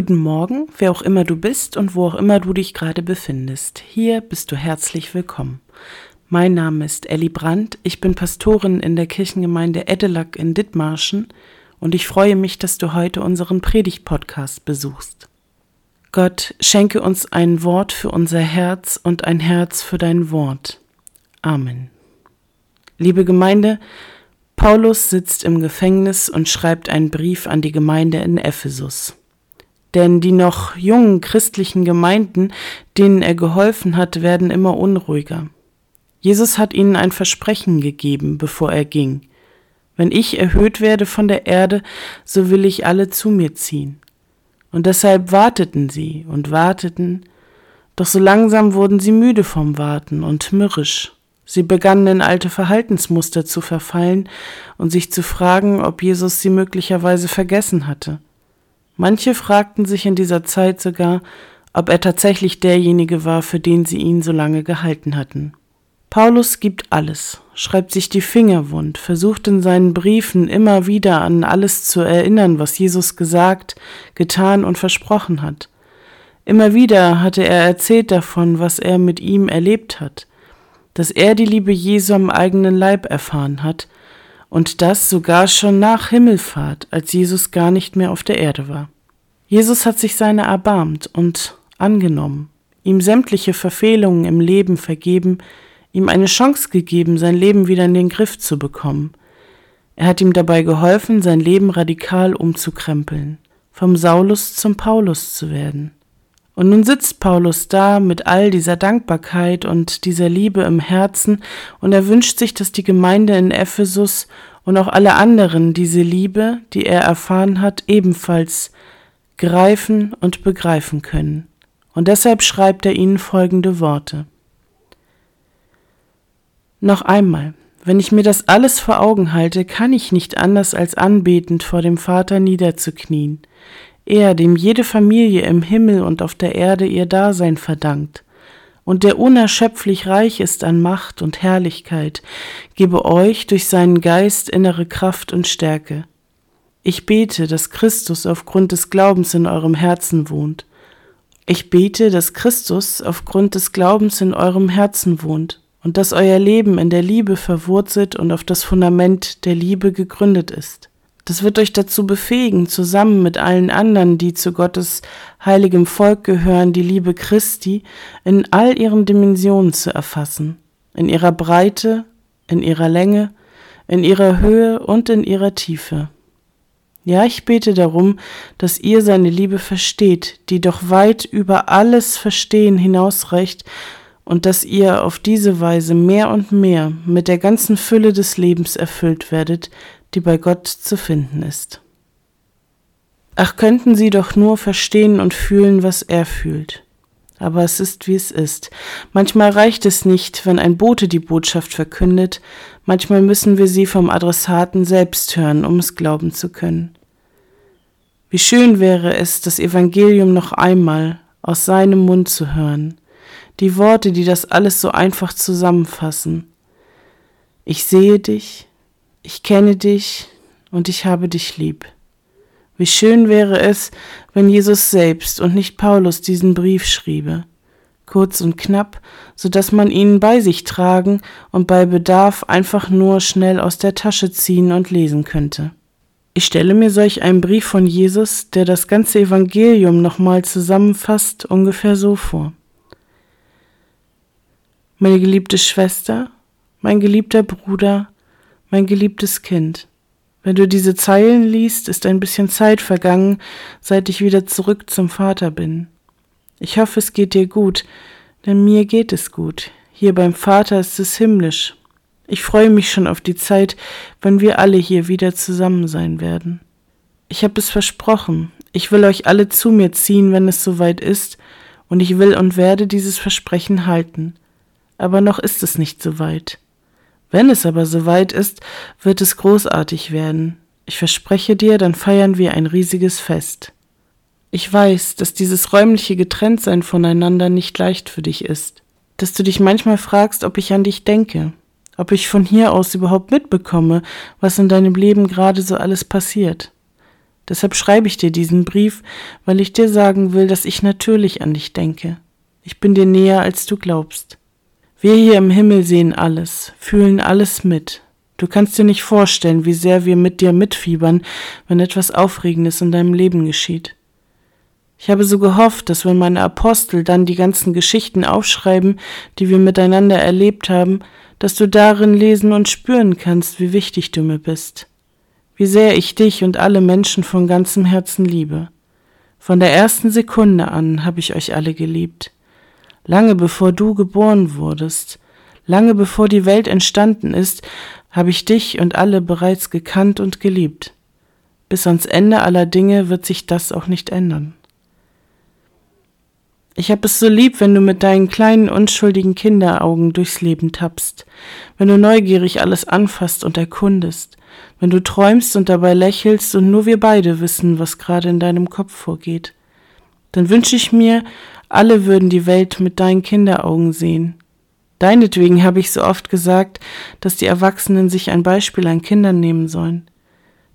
Guten Morgen, wer auch immer du bist und wo auch immer du dich gerade befindest. Hier bist du herzlich willkommen. Mein Name ist Elli Brandt, ich bin Pastorin in der Kirchengemeinde Edelack in Dithmarschen und ich freue mich, dass du heute unseren Predigt-Podcast besuchst. Gott, schenke uns ein Wort für unser Herz und ein Herz für dein Wort. Amen. Liebe Gemeinde, Paulus sitzt im Gefängnis und schreibt einen Brief an die Gemeinde in Ephesus denn die noch jungen christlichen Gemeinden, denen er geholfen hat, werden immer unruhiger. Jesus hat ihnen ein Versprechen gegeben, bevor er ging. Wenn ich erhöht werde von der Erde, so will ich alle zu mir ziehen. Und deshalb warteten sie und warteten, doch so langsam wurden sie müde vom Warten und mürrisch. Sie begannen in alte Verhaltensmuster zu verfallen und sich zu fragen, ob Jesus sie möglicherweise vergessen hatte. Manche fragten sich in dieser Zeit sogar, ob er tatsächlich derjenige war, für den sie ihn so lange gehalten hatten. Paulus gibt alles, schreibt sich die Finger wund, versucht in seinen Briefen immer wieder an alles zu erinnern, was Jesus gesagt, getan und versprochen hat. Immer wieder hatte er erzählt davon, was er mit ihm erlebt hat, dass er die Liebe Jesu am eigenen Leib erfahren hat, und das sogar schon nach Himmelfahrt, als Jesus gar nicht mehr auf der Erde war. Jesus hat sich seiner erbarmt und angenommen, ihm sämtliche Verfehlungen im Leben vergeben, ihm eine Chance gegeben, sein Leben wieder in den Griff zu bekommen. Er hat ihm dabei geholfen, sein Leben radikal umzukrempeln, vom Saulus zum Paulus zu werden. Und nun sitzt Paulus da mit all dieser Dankbarkeit und dieser Liebe im Herzen und er wünscht sich, dass die Gemeinde in Ephesus und auch alle anderen diese Liebe, die er erfahren hat, ebenfalls greifen und begreifen können. Und deshalb schreibt er ihnen folgende Worte. Noch einmal, wenn ich mir das alles vor Augen halte, kann ich nicht anders als anbetend vor dem Vater niederzuknien, er, dem jede Familie im Himmel und auf der Erde ihr Dasein verdankt, und der unerschöpflich reich ist an Macht und Herrlichkeit, gebe euch durch seinen Geist innere Kraft und Stärke. Ich bete, dass Christus aufgrund des Glaubens in eurem Herzen wohnt. Ich bete, dass Christus aufgrund des Glaubens in eurem Herzen wohnt und dass euer Leben in der Liebe verwurzelt und auf das Fundament der Liebe gegründet ist. Das wird euch dazu befähigen, zusammen mit allen anderen, die zu Gottes heiligem Volk gehören, die Liebe Christi in all ihren Dimensionen zu erfassen, in ihrer Breite, in ihrer Länge, in ihrer Höhe und in ihrer Tiefe. Ja, ich bete darum, dass ihr seine Liebe versteht, die doch weit über alles Verstehen hinausreicht, und dass ihr auf diese Weise mehr und mehr mit der ganzen Fülle des Lebens erfüllt werdet, die bei Gott zu finden ist. Ach, könnten sie doch nur verstehen und fühlen, was er fühlt. Aber es ist, wie es ist. Manchmal reicht es nicht, wenn ein Bote die Botschaft verkündet, manchmal müssen wir sie vom Adressaten selbst hören, um es glauben zu können. Wie schön wäre es, das Evangelium noch einmal aus seinem Mund zu hören, die Worte, die das alles so einfach zusammenfassen. Ich sehe dich, ich kenne dich und ich habe dich lieb. Wie schön wäre es, wenn Jesus selbst und nicht Paulus diesen Brief schriebe, kurz und knapp, so dass man ihn bei sich tragen und bei Bedarf einfach nur schnell aus der Tasche ziehen und lesen könnte. Ich stelle mir solch einen Brief von Jesus, der das ganze Evangelium nochmal zusammenfasst, ungefähr so vor. Meine geliebte Schwester, mein geliebter Bruder, mein geliebtes Kind, wenn du diese Zeilen liest, ist ein bisschen Zeit vergangen, seit ich wieder zurück zum Vater bin. Ich hoffe, es geht dir gut, denn mir geht es gut. Hier beim Vater ist es himmlisch. Ich freue mich schon auf die Zeit, wenn wir alle hier wieder zusammen sein werden. Ich habe es versprochen, ich will euch alle zu mir ziehen, wenn es soweit ist, und ich will und werde dieses Versprechen halten. Aber noch ist es nicht soweit. Wenn es aber soweit ist, wird es großartig werden. Ich verspreche dir, dann feiern wir ein riesiges Fest. Ich weiß, dass dieses räumliche Getrenntsein voneinander nicht leicht für dich ist, dass du dich manchmal fragst, ob ich an dich denke, ob ich von hier aus überhaupt mitbekomme, was in deinem Leben gerade so alles passiert, Deshalb schreibe ich dir diesen Brief, weil ich dir sagen will, dass ich natürlich an dich denke. Ich bin dir näher, als du glaubst. Wir hier im Himmel sehen alles, fühlen alles mit. Du kannst dir nicht vorstellen, wie sehr wir mit dir mitfiebern, wenn etwas Aufregendes in deinem Leben geschieht. Ich habe so gehofft, dass wenn meine Apostel dann die ganzen Geschichten aufschreiben, die wir miteinander erlebt haben, dass du darin lesen und spüren kannst, wie wichtig du mir bist, wie sehr ich dich und alle Menschen von ganzem Herzen liebe. Von der ersten Sekunde an habe ich euch alle geliebt lange bevor du geboren wurdest, lange bevor die Welt entstanden ist, habe ich dich und alle bereits gekannt und geliebt. Bis ans Ende aller Dinge wird sich das auch nicht ändern. Ich hab es so lieb, wenn du mit deinen kleinen, unschuldigen Kinderaugen durchs Leben tappst, wenn du neugierig alles anfasst und erkundest, wenn du träumst und dabei lächelst und nur wir beide wissen, was gerade in deinem Kopf vorgeht. Dann wünsche ich mir, alle würden die Welt mit deinen Kinderaugen sehen. Deinetwegen habe ich so oft gesagt, dass die Erwachsenen sich ein Beispiel an Kindern nehmen sollen.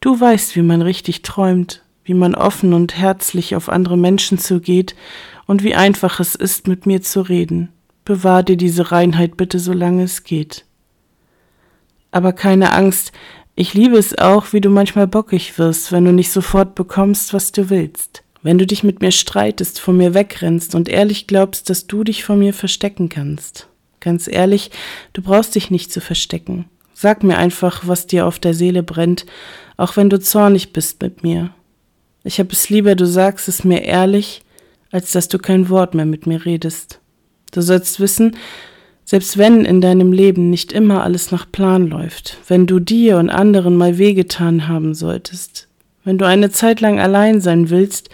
Du weißt, wie man richtig träumt, wie man offen und herzlich auf andere Menschen zugeht und wie einfach es ist, mit mir zu reden. Bewahr dir diese Reinheit bitte, solange es geht. Aber keine Angst, ich liebe es auch, wie du manchmal bockig wirst, wenn du nicht sofort bekommst, was du willst. Wenn du dich mit mir streitest, von mir wegrennst und ehrlich glaubst, dass du dich vor mir verstecken kannst. Ganz ehrlich, du brauchst dich nicht zu verstecken. Sag mir einfach, was dir auf der Seele brennt, auch wenn du zornig bist mit mir. Ich hab es lieber, du sagst es mir ehrlich, als dass du kein Wort mehr mit mir redest. Du sollst wissen, selbst wenn in deinem Leben nicht immer alles nach Plan läuft, wenn du dir und anderen mal wehgetan haben solltest, wenn du eine Zeit lang allein sein willst,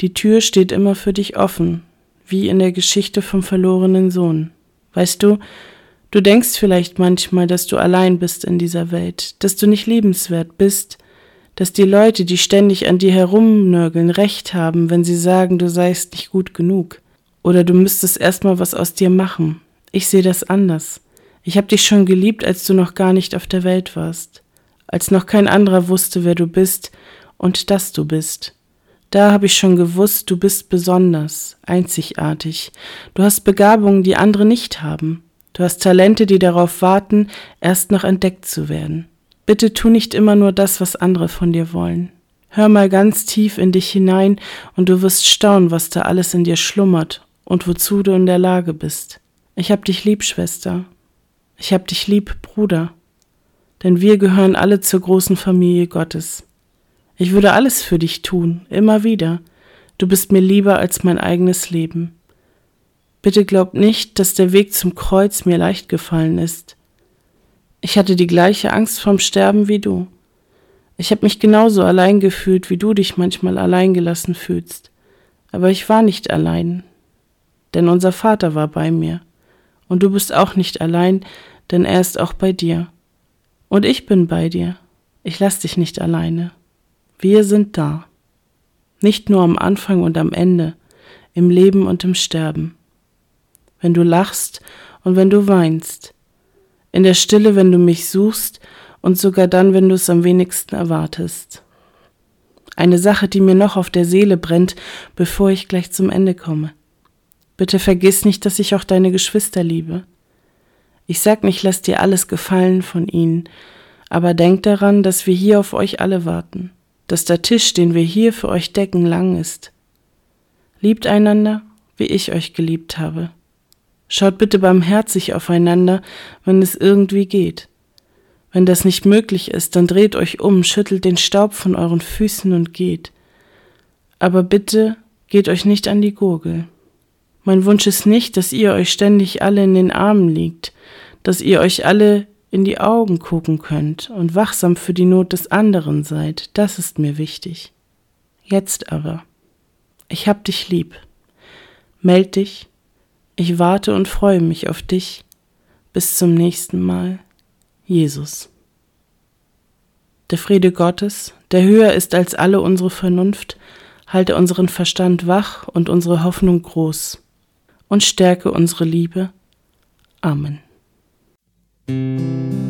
die Tür steht immer für dich offen, wie in der Geschichte vom verlorenen Sohn. Weißt du, du denkst vielleicht manchmal, dass du allein bist in dieser Welt, dass du nicht liebenswert bist, dass die Leute, die ständig an dir herumnörgeln, recht haben, wenn sie sagen, du seist nicht gut genug. Oder du müsstest erstmal was aus dir machen. Ich sehe das anders. Ich hab dich schon geliebt, als du noch gar nicht auf der Welt warst, als noch kein anderer wusste, wer du bist und dass du bist. Da habe ich schon gewusst, du bist besonders, einzigartig. Du hast Begabungen, die andere nicht haben. Du hast Talente, die darauf warten, erst noch entdeckt zu werden. Bitte tu nicht immer nur das, was andere von dir wollen. Hör mal ganz tief in dich hinein und du wirst staunen, was da alles in dir schlummert und wozu du in der Lage bist. Ich hab dich lieb, Schwester. Ich hab dich lieb, Bruder. Denn wir gehören alle zur großen Familie Gottes. Ich würde alles für dich tun, immer wieder. Du bist mir lieber als mein eigenes Leben. Bitte glaub nicht, dass der Weg zum Kreuz mir leicht gefallen ist. Ich hatte die gleiche Angst vorm Sterben wie du. Ich habe mich genauso allein gefühlt, wie du dich manchmal allein gelassen fühlst. Aber ich war nicht allein, denn unser Vater war bei mir. Und du bist auch nicht allein, denn er ist auch bei dir. Und ich bin bei dir. Ich lass dich nicht alleine. Wir sind da. Nicht nur am Anfang und am Ende, im Leben und im Sterben. Wenn du lachst und wenn du weinst. In der Stille, wenn du mich suchst und sogar dann, wenn du es am wenigsten erwartest. Eine Sache, die mir noch auf der Seele brennt, bevor ich gleich zum Ende komme. Bitte vergiss nicht, dass ich auch deine Geschwister liebe. Ich sag nicht, lass dir alles gefallen von ihnen, aber denk daran, dass wir hier auf euch alle warten dass der Tisch, den wir hier für euch decken, lang ist. Liebt einander, wie ich euch geliebt habe. Schaut bitte barmherzig aufeinander, wenn es irgendwie geht. Wenn das nicht möglich ist, dann dreht euch um, schüttelt den Staub von euren Füßen und geht. Aber bitte geht euch nicht an die Gurgel. Mein Wunsch ist nicht, dass ihr euch ständig alle in den Armen liegt, dass ihr euch alle in die Augen gucken könnt und wachsam für die Not des anderen seid, das ist mir wichtig. Jetzt aber, ich hab dich lieb. Meld dich, ich warte und freue mich auf dich. Bis zum nächsten Mal, Jesus. Der Friede Gottes, der höher ist als alle unsere Vernunft, halte unseren Verstand wach und unsere Hoffnung groß und stärke unsere Liebe. Amen. Música